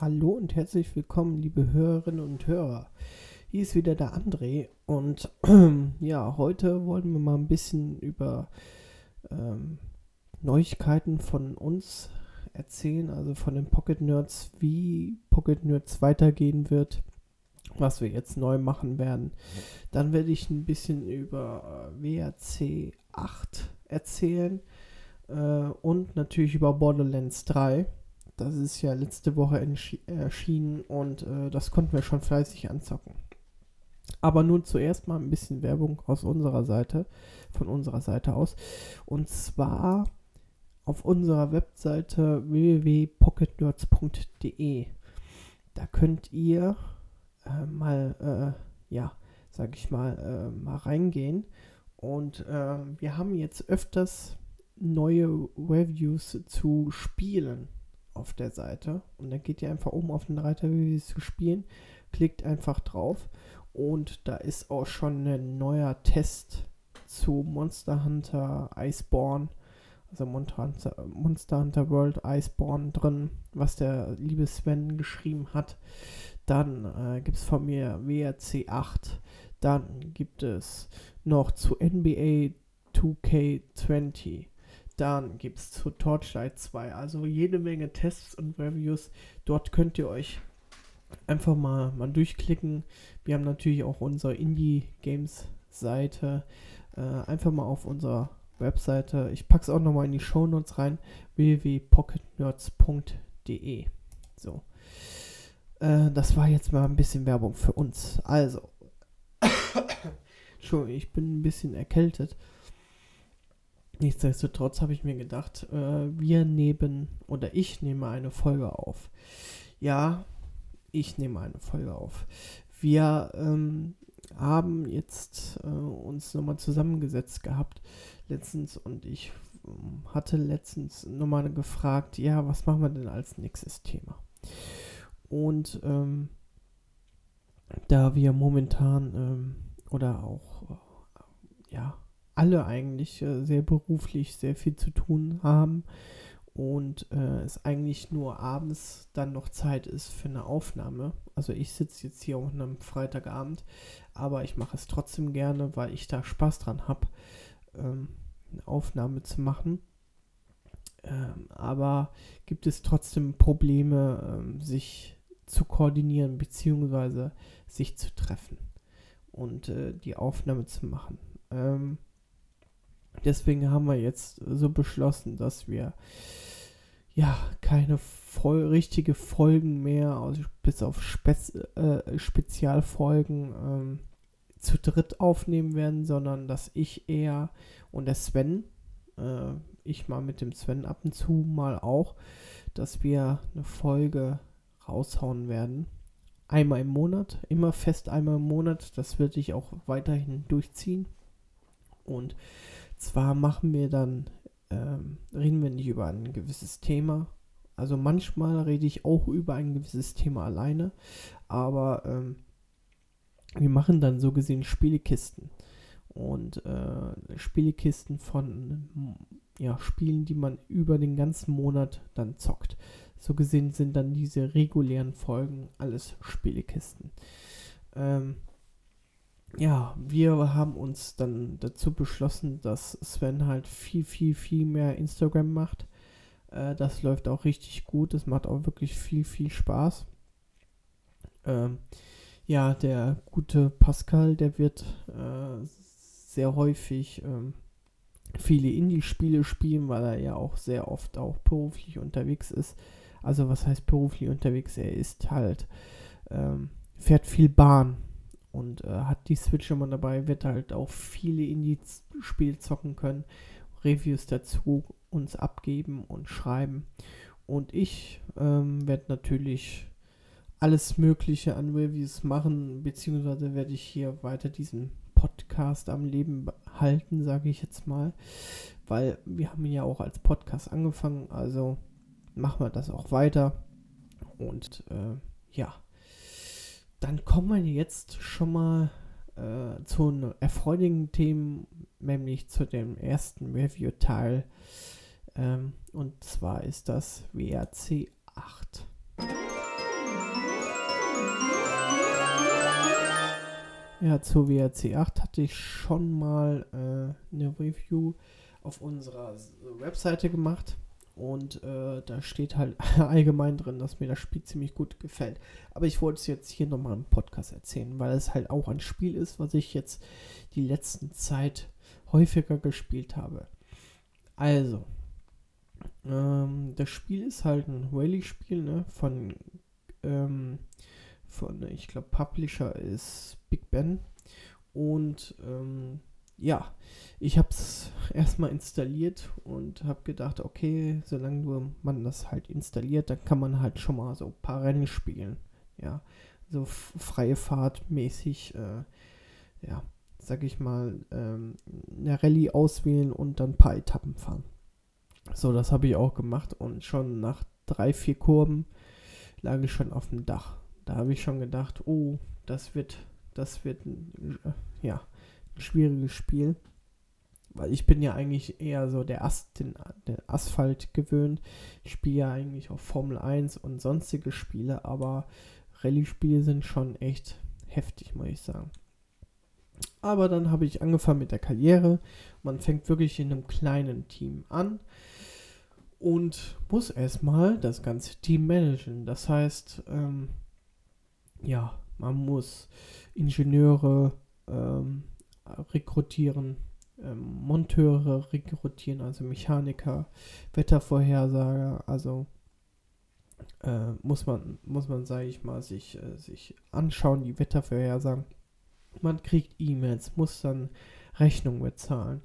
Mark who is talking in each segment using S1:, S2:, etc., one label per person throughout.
S1: Hallo und herzlich willkommen, liebe Hörerinnen und Hörer. Hier ist wieder der André und ja, heute wollen wir mal ein bisschen über ähm, Neuigkeiten von uns erzählen, also von den Pocket Nerds, wie Pocket Nerds weitergehen wird, was wir jetzt neu machen werden. Dann werde ich ein bisschen über äh, WRC 8 erzählen äh, und natürlich über Borderlands 3. Das ist ja letzte Woche erschienen und äh, das konnten wir schon fleißig anzocken. Aber nun zuerst mal ein bisschen Werbung aus unserer Seite, von unserer Seite aus. Und zwar auf unserer Webseite www.pocketnerds.de. Da könnt ihr äh, mal, äh, ja, sag ich mal, äh, mal reingehen. Und äh, wir haben jetzt öfters neue Reviews zu Spielen auf der Seite. Und dann geht ihr einfach oben auf den Reiter, wie zu spielen, klickt einfach drauf. Und da ist auch schon ein neuer Test zu Monster Hunter Iceborne, also Monster Hunter World Iceborne drin, was der liebe Sven geschrieben hat. Dann äh, gibt es von mir WRC 8. Dann gibt es noch zu NBA 2K20. Dann gibt es zu Torchlight 2. Also jede Menge Tests und Reviews. Dort könnt ihr euch einfach mal, mal durchklicken. Wir haben natürlich auch unsere Indie-Games-Seite. Äh, einfach mal auf unserer Webseite. Ich packe es auch nochmal in die Show Notes rein. www.pocketnerds.de. So. Äh, das war jetzt mal ein bisschen Werbung für uns. Also. Entschuldigung, ich bin ein bisschen erkältet. Nichtsdestotrotz habe ich mir gedacht, äh, wir nehmen oder ich nehme eine Folge auf. Ja, ich nehme eine Folge auf. Wir ähm, haben jetzt äh, uns nochmal zusammengesetzt gehabt letztens und ich ähm, hatte letztens nochmal gefragt, ja, was machen wir denn als nächstes Thema? Und ähm, da wir momentan ähm, oder auch äh, ja alle eigentlich äh, sehr beruflich sehr viel zu tun haben und äh, es eigentlich nur abends dann noch Zeit ist für eine Aufnahme. Also ich sitze jetzt hier auch am Freitagabend, aber ich mache es trotzdem gerne, weil ich da Spaß dran habe, ähm, eine Aufnahme zu machen. Ähm, aber gibt es trotzdem Probleme, ähm, sich zu koordinieren bzw. sich zu treffen und äh, die Aufnahme zu machen. Ähm, Deswegen haben wir jetzt so beschlossen, dass wir ja keine voll richtige Folgen mehr, also bis auf Spez äh, Spezialfolgen ähm, zu dritt aufnehmen werden, sondern dass ich eher und der Sven, äh, ich mal mit dem Sven ab und zu mal auch, dass wir eine Folge raushauen werden. Einmal im Monat, immer fest einmal im Monat. Das werde ich auch weiterhin durchziehen. Und zwar machen wir dann, ähm, reden wir nicht über ein gewisses Thema. Also manchmal rede ich auch über ein gewisses Thema alleine, aber ähm, wir machen dann so gesehen Spielekisten. Und äh, Spielekisten von ja, Spielen, die man über den ganzen Monat dann zockt. So gesehen sind dann diese regulären Folgen alles Spielekisten. Ähm, ja, wir haben uns dann dazu beschlossen, dass Sven halt viel, viel, viel mehr Instagram macht. Äh, das läuft auch richtig gut. Es macht auch wirklich viel, viel Spaß. Ähm, ja, der gute Pascal, der wird äh, sehr häufig ähm, viele Indie-Spiele spielen, weil er ja auch sehr oft auch beruflich unterwegs ist. Also was heißt beruflich unterwegs? Er ist halt, ähm, fährt viel Bahn und äh, hat die Switch immer dabei, wird halt auch viele Indie-Spiele zocken können, Reviews dazu uns abgeben und schreiben. Und ich ähm, werde natürlich alles Mögliche an Reviews machen, beziehungsweise werde ich hier weiter diesen Podcast am Leben halten, sage ich jetzt mal, weil wir haben ja auch als Podcast angefangen, also machen wir das auch weiter. Und äh, ja, dann kommen wir jetzt schon mal äh, zu erfreulichen Themen, nämlich zu dem ersten Review-Teil. Ähm, und zwar ist das WRC 8. Ja, zu WRC 8 hatte ich schon mal äh, eine Review auf unserer Webseite gemacht. Und äh, da steht halt allgemein drin, dass mir das Spiel ziemlich gut gefällt. Aber ich wollte es jetzt hier nochmal im Podcast erzählen, weil es halt auch ein Spiel ist, was ich jetzt die letzten Zeit häufiger gespielt habe. Also, ähm, das Spiel ist halt ein Rally-Spiel, ne? Von, ähm, von, ich glaube, Publisher ist Big Ben. Und, ähm, ja, ich habe es erstmal installiert und habe gedacht, okay, solange man das halt installiert, dann kann man halt schon mal so ein paar Rennen spielen. Ja, so freie Fahrt mäßig, äh, ja, sag ich mal, ähm, eine Rallye auswählen und dann ein paar Etappen fahren. So, das habe ich auch gemacht und schon nach drei, vier Kurven lag ich schon auf dem Dach. Da habe ich schon gedacht, oh, das wird, das wird, äh, ja, schwieriges Spiel. Weil ich bin ja eigentlich eher so der, As den, den Asphalt gewöhnt. Ich spiele ja eigentlich auch Formel 1 und sonstige Spiele, aber Rallye-Spiele sind schon echt heftig, muss ich sagen. Aber dann habe ich angefangen mit der Karriere. Man fängt wirklich in einem kleinen Team an und muss erstmal das ganze Team managen. Das heißt, ähm, ja, man muss Ingenieure ähm, rekrutieren, ähm, Monteure rekrutieren, also Mechaniker, Wettervorhersager, also äh, muss man, muss man, sage ich mal, sich, äh, sich anschauen, die Wettervorhersagen. Man kriegt E-Mails, muss dann Rechnungen bezahlen.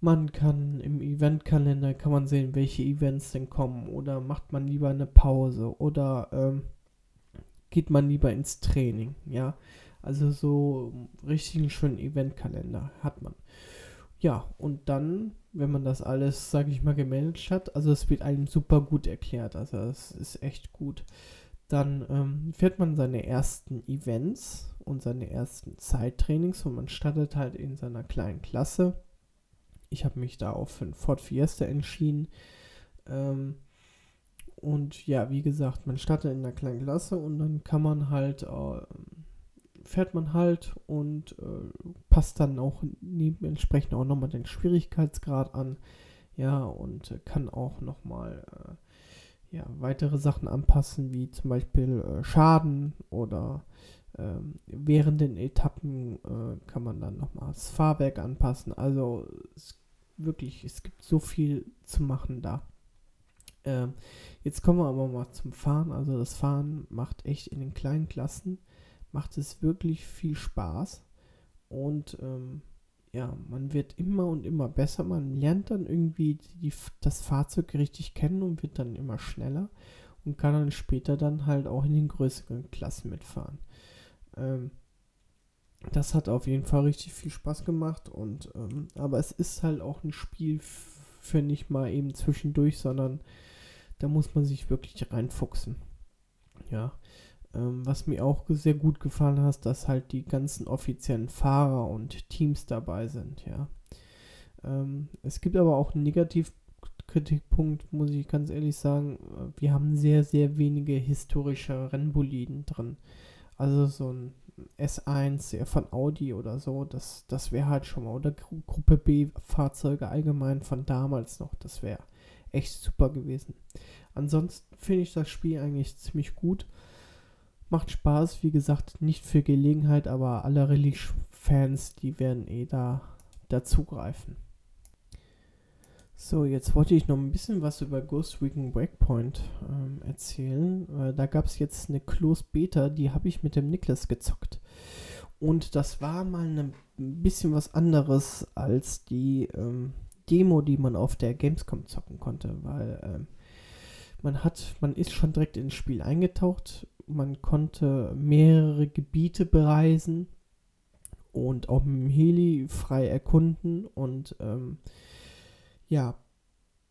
S1: Man kann im Eventkalender kann man sehen, welche Events denn kommen oder macht man lieber eine Pause oder ähm, geht man lieber ins Training, ja. Also so richtig schönen Eventkalender hat man. Ja, und dann, wenn man das alles, sage ich mal, gemanagt hat, also es wird einem super gut erklärt, also es ist echt gut. Dann ähm, fährt man seine ersten Events und seine ersten Zeittrainings und man startet halt in seiner kleinen Klasse. Ich habe mich da auch für ein Ford Fiesta entschieden. Ähm, und ja, wie gesagt, man startet in einer kleinen Klasse und dann kann man halt äh, fährt man halt und äh, passt dann auch neben entsprechend auch nochmal den Schwierigkeitsgrad an. Ja, und äh, kann auch nochmal äh, ja, weitere Sachen anpassen, wie zum Beispiel äh, Schaden oder ähm, während den Etappen äh, kann man dann nochmal das Fahrwerk anpassen. Also es, wirklich, es gibt so viel zu machen da. Ähm, jetzt kommen wir aber mal zum Fahren. Also das Fahren macht echt in den kleinen Klassen macht es wirklich viel Spaß. Und ähm, ja, man wird immer und immer besser. Man lernt dann irgendwie die, das Fahrzeug richtig kennen und wird dann immer schneller und kann dann später dann halt auch in den größeren Klassen mitfahren. Ähm, das hat auf jeden Fall richtig viel Spaß gemacht und ähm, aber es ist halt auch ein Spiel für nicht mal eben zwischendurch, sondern da muss man sich wirklich reinfuchsen. Ja, ähm, was mir auch sehr gut gefallen hat, dass halt die ganzen offiziellen Fahrer und Teams dabei sind, ja. Ähm, es gibt aber auch einen Negativkritikpunkt, muss ich ganz ehrlich sagen. Wir haben sehr, sehr wenige historische Rennboliden drin. Also so ein S1 von Audi oder so, das, das wäre halt schon mal. Oder Gru Gruppe B Fahrzeuge allgemein von damals noch, das wäre echt super gewesen. Ansonsten finde ich das Spiel eigentlich ziemlich gut. Macht Spaß, wie gesagt, nicht für Gelegenheit, aber alle Release-Fans, die werden eh da dazugreifen. So, jetzt wollte ich noch ein bisschen was über Ghost Recon Breakpoint ähm, erzählen. Äh, da gab es jetzt eine Close Beta, die habe ich mit dem Niklas gezockt. Und das war mal ein bisschen was anderes als die ähm, Demo, die man auf der Gamescom zocken konnte, weil ähm, man hat, man ist schon direkt ins Spiel eingetaucht, man konnte mehrere Gebiete bereisen und auch mit dem Heli frei erkunden und ähm, ja,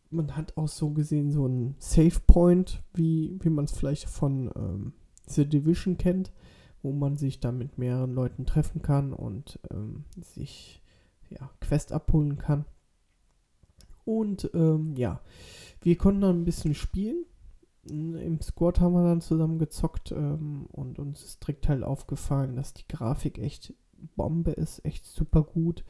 S1: man hat auch so gesehen so einen Save Point, wie, wie man es vielleicht von ähm, The Division kennt, wo man sich dann mit mehreren Leuten treffen kann und ähm, sich ja, Quest abholen kann. Und ähm, ja, wir konnten dann ein bisschen spielen im Squad haben wir dann zusammen gezockt ähm, und uns ist direkt halt aufgefallen, dass die Grafik echt Bombe ist, echt super gut.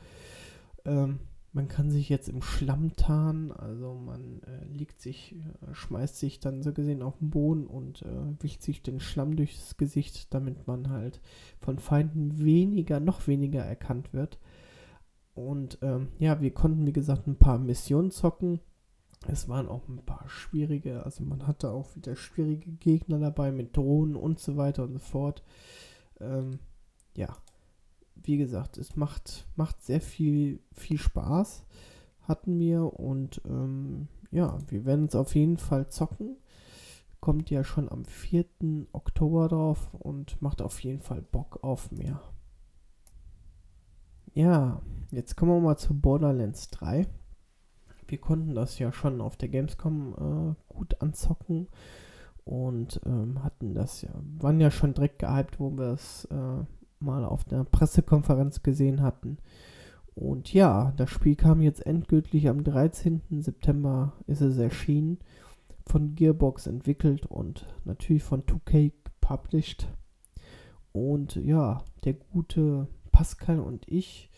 S1: Ähm, man kann sich jetzt im Schlamm tarnen, also man äh, liegt sich, äh, schmeißt sich dann so gesehen auf den Boden und äh, wischt sich den Schlamm durchs Gesicht, damit man halt von Feinden weniger, noch weniger erkannt wird. Und ähm, ja, wir konnten, wie gesagt, ein paar Missionen zocken. Es waren auch ein paar schwierige, also man hatte auch wieder schwierige Gegner dabei mit Drohnen und so weiter und so fort. Ähm, ja, wie gesagt, es macht, macht sehr viel, viel Spaß, hatten wir. Und ähm, ja, wir werden es auf jeden Fall zocken. Kommt ja schon am 4. Oktober drauf und macht auf jeden Fall Bock auf mehr. Ja, jetzt kommen wir mal zu Borderlands 3. Wir konnten das ja schon auf der Gamescom äh, gut anzocken und ähm, hatten das ja, waren ja schon direkt gehypt, wo wir es äh, mal auf der Pressekonferenz gesehen hatten. Und ja, das Spiel kam jetzt endgültig am 13. September ist es erschienen, von Gearbox entwickelt und natürlich von 2K published. Und ja, der gute Pascal und ich,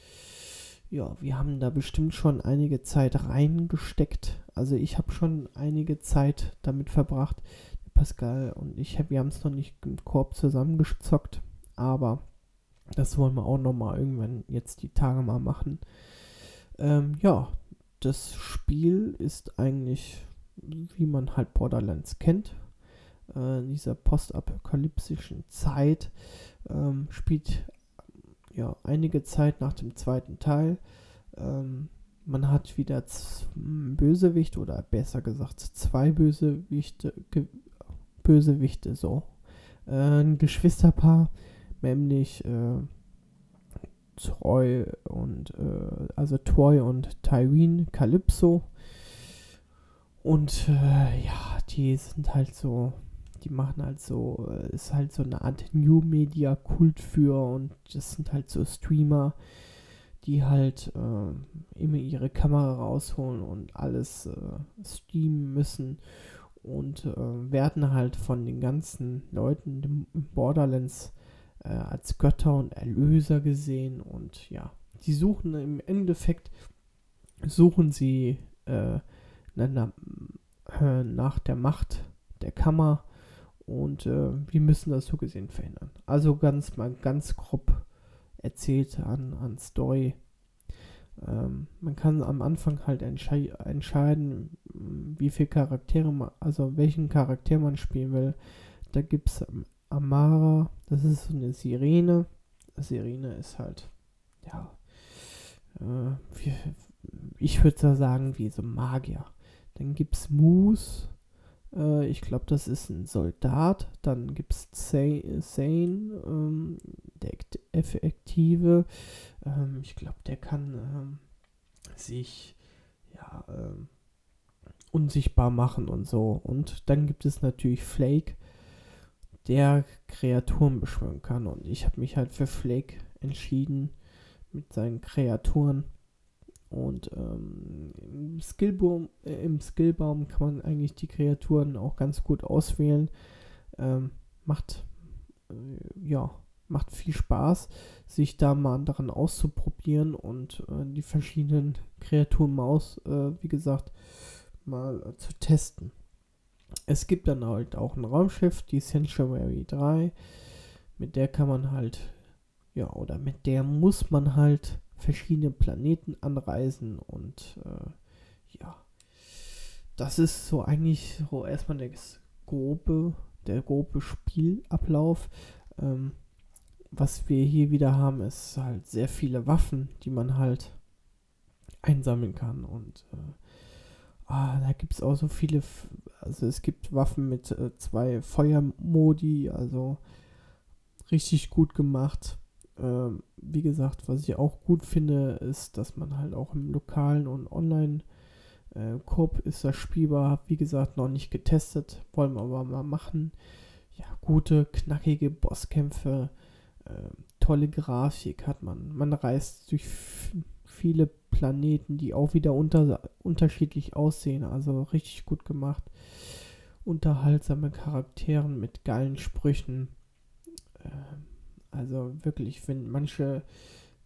S1: ja, wir haben da bestimmt schon einige Zeit reingesteckt. Also ich habe schon einige Zeit damit verbracht. Pascal und ich, wir haben es noch nicht im Korb zusammengezockt, aber das wollen wir auch nochmal irgendwann jetzt die Tage mal machen. Ähm, ja, das Spiel ist eigentlich, wie man halt Borderlands kennt, äh, in dieser postapokalyptischen Zeit. Ähm, spielt ja einige Zeit nach dem zweiten Teil. Ähm, man hat wieder Bösewicht oder besser gesagt zwei Bösewichte, Bösewichte so. Äh, ein Geschwisterpaar, nämlich äh, Troy und äh, also Troy und Tyrene Calypso. Und äh, ja, die sind halt so, die machen halt so, äh, ist halt so eine Art New Media Kult für und das sind halt so Streamer, die halt äh, immer ihre Kamera rausholen und alles äh, streamen müssen und äh, werden halt von den ganzen Leuten im Borderlands äh, als Götter und Erlöser gesehen und ja, die suchen im Endeffekt, suchen sie äh, äh, nach der Macht der Kammer und äh, wir müssen das so gesehen verhindern. Also ganz mal ganz grob erzählt an, an Story ähm, man kann am Anfang halt entschei entscheiden, wie viele Charaktere man, also welchen Charakter man spielen will. Da gibt es Amara, das ist so eine Sirene. Sirene ist halt, ja, äh, wie, ich würde sagen, wie so Magier. Dann gibt es Moose, äh, ich glaube, das ist ein Soldat. Dann gibt es Zane, ähm, der Effektive. Ähm, ich glaube, der kann ähm, sich ja, ähm, unsichtbar machen und so. Und dann gibt es natürlich Flake, der Kreaturen beschwören kann. Und ich habe mich halt für Flake entschieden mit seinen Kreaturen. Und ähm, im, Skillbaum, äh, im Skillbaum kann man eigentlich die Kreaturen auch ganz gut auswählen. Ähm, macht, äh, ja, macht viel Spaß, sich da mal daran auszuprobieren und äh, die verschiedenen Kreaturen mal aus, äh, wie gesagt, mal äh, zu testen. Es gibt dann halt auch ein Raumschiff, die Sanctuary 3. Mit der kann man halt, ja, oder mit der muss man halt verschiedene Planeten anreisen und äh, ja, das ist so eigentlich so erstmal der grobe, der grobe Spielablauf. Ähm, was wir hier wieder haben, ist halt sehr viele Waffen, die man halt einsammeln kann und äh, ah, da gibt es auch so viele, also es gibt Waffen mit äh, zwei Feuermodi, also richtig gut gemacht. Ähm, wie gesagt, was ich auch gut finde, ist, dass man halt auch im lokalen und online äh, Koop ist das spielbar. Wie gesagt, noch nicht getestet, wollen wir aber mal machen. Ja, gute, knackige Bosskämpfe, äh, tolle Grafik hat man. Man reist durch viele Planeten, die auch wieder unter unterschiedlich aussehen. Also richtig gut gemacht. Unterhaltsame Charakteren mit geilen Sprüchen. Äh, Also wirklich, wenn manche,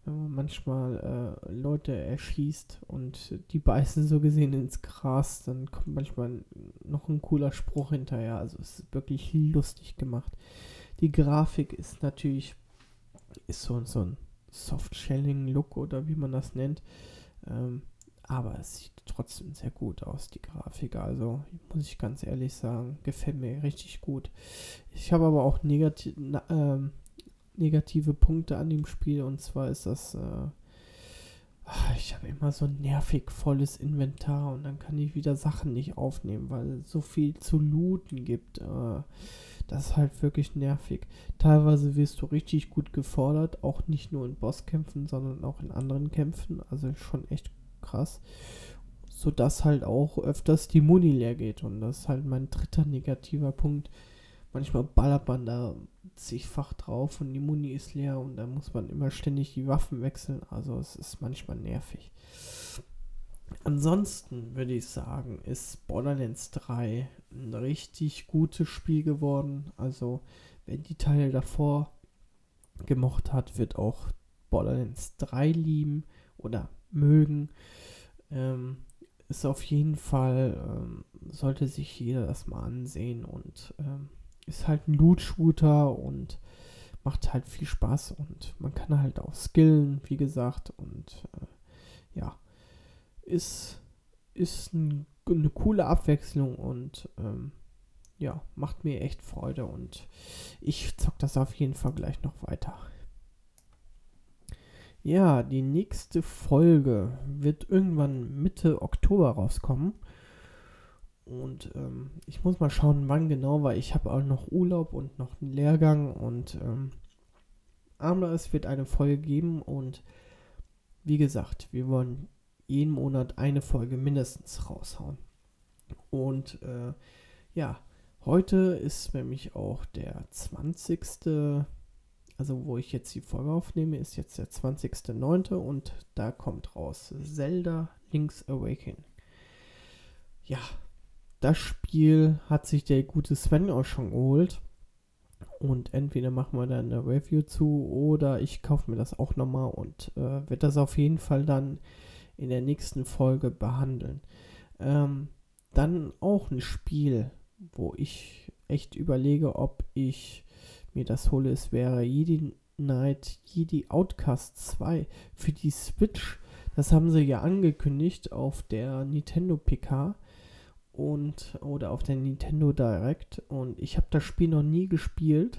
S1: wenn man manchmal äh, Leute erschießt und die beißen so gesehen ins Gras, dann kommt manchmal noch ein cooler Spruch hinterher. Also es ist wirklich lustig gemacht. Die Grafik ist natürlich, ist so, so ein Soft-Shelling-Look oder wie man das nennt. Ähm, aber es sieht trotzdem sehr gut aus, die Grafik. Also, muss ich ganz ehrlich sagen, gefällt mir richtig gut. Ich habe aber auch negati na, ähm, negative Punkte an dem Spiel. Und zwar ist das, äh, ich habe immer so ein nervig volles Inventar und dann kann ich wieder Sachen nicht aufnehmen, weil es so viel zu looten gibt. Äh, das ist halt wirklich nervig. Teilweise wirst du richtig gut gefordert, auch nicht nur in Bosskämpfen, sondern auch in anderen Kämpfen. Also schon echt krass. Sodass halt auch öfters die Muni leer geht. Und das ist halt mein dritter negativer Punkt. Manchmal ballert man da zigfach drauf und die Muni ist leer und dann muss man immer ständig die Waffen wechseln. Also es ist manchmal nervig. Ansonsten würde ich sagen, ist Borderlands 3 ein richtig gutes Spiel geworden. Also, wer die Teile davor gemocht hat, wird auch Borderlands 3 lieben oder mögen. Ähm, ist auf jeden Fall, ähm, sollte sich jeder das mal ansehen und ähm, ist halt ein Loot-Shooter und macht halt viel Spaß und man kann halt auch skillen, wie gesagt, und äh, ja, ist, ist ein, eine coole Abwechslung und ähm, ja, macht mir echt Freude und ich zock das auf jeden Fall gleich noch weiter. Ja, die nächste Folge wird irgendwann Mitte Oktober rauskommen. Und ähm, ich muss mal schauen, wann genau, weil ich habe auch noch Urlaub und noch einen Lehrgang und ähm, aber es wird eine Folge geben und wie gesagt, wir wollen jeden Monat eine Folge mindestens raushauen. Und äh, ja, heute ist nämlich auch der 20 also wo ich jetzt die Folge aufnehme, ist jetzt der 20.09. und da kommt raus Zelda Link's Awakening. Ja, das Spiel hat sich der gute Sven auch schon geholt. Und entweder machen wir dann eine Review zu oder ich kaufe mir das auch nochmal und äh, werde das auf jeden Fall dann in der nächsten Folge behandeln. Ähm, dann auch ein Spiel, wo ich echt überlege, ob ich mir das hole, es wäre Jedi Knight Jedi Outcast 2 für die Switch. Das haben sie ja angekündigt auf der Nintendo PK und oder auf der Nintendo Direct und ich habe das Spiel noch nie gespielt.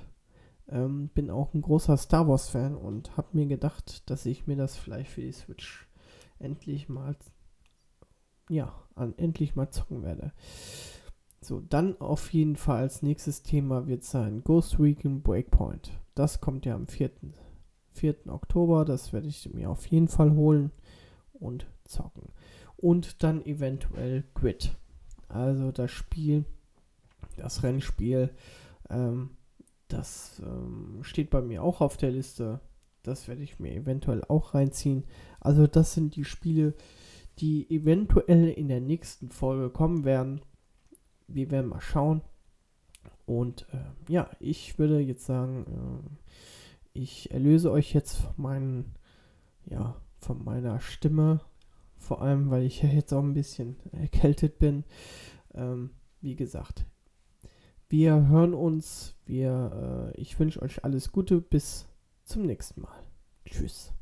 S1: Ähm, bin auch ein großer Star Wars Fan und habe mir gedacht, dass ich mir das vielleicht für die Switch endlich mal ja, an, endlich mal zocken werde. So, dann auf jeden Fall als nächstes Thema wird sein Ghost Recon Breakpoint. Das kommt ja am 4. 4. Oktober. Das werde ich mir auf jeden Fall holen und zocken. Und dann eventuell Grid. Also das Spiel, das Rennspiel, ähm, das ähm, steht bei mir auch auf der Liste. Das werde ich mir eventuell auch reinziehen. Also das sind die Spiele, die eventuell in der nächsten Folge kommen werden wir werden mal schauen. Und äh, ja, ich würde jetzt sagen, äh, ich erlöse euch jetzt von meinen, ja, von meiner Stimme. Vor allem, weil ich jetzt auch ein bisschen erkältet bin. Ähm, wie gesagt, wir hören uns. Wir, äh, ich wünsche euch alles Gute. Bis zum nächsten Mal. Tschüss.